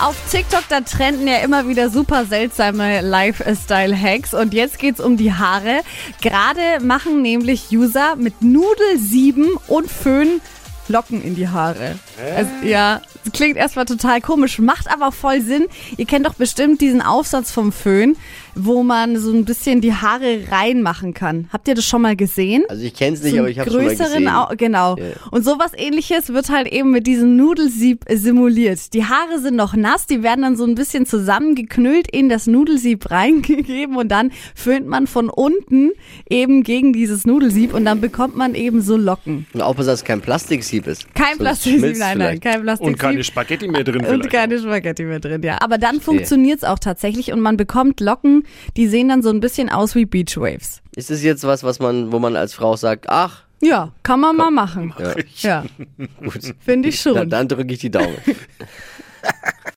Auf TikTok, da trenden ja immer wieder super seltsame Lifestyle-Hacks. Und jetzt geht's um die Haare. Gerade machen nämlich User mit Nudelsieben und Föhn Locken in die Haare. Also, ja, klingt erstmal total komisch, macht aber voll Sinn. Ihr kennt doch bestimmt diesen Aufsatz vom Föhn, wo man so ein bisschen die Haare reinmachen kann. Habt ihr das schon mal gesehen? Also ich kenne es nicht, So aber ich habe schon mal gesehen. Au genau. Ja. Und sowas ähnliches wird halt eben mit diesem Nudelsieb äh, simuliert. Die Haare sind noch nass, die werden dann so ein bisschen zusammengeknüllt in das Nudelsieb reingegeben und dann föhnt man von unten eben gegen dieses Nudelsieb und dann bekommt man eben so Locken. Und aufpassen, dass es kein Plastiksieb ist. Kein Sonst Plastik, schmilzt nein, nein, kein Plastik. Und keine Spaghetti mehr drin und vielleicht. keine Spaghetti mehr drin, ja. Aber dann funktioniert's auch tatsächlich und man bekommt Locken, die sehen dann so ein bisschen aus wie Beachwaves. Ist es jetzt was, was man, wo man als Frau sagt, ach, Ja, kann man mal machen. ja, Ja, gut. finde ich schon. Na, dann drücke ich die Daumen.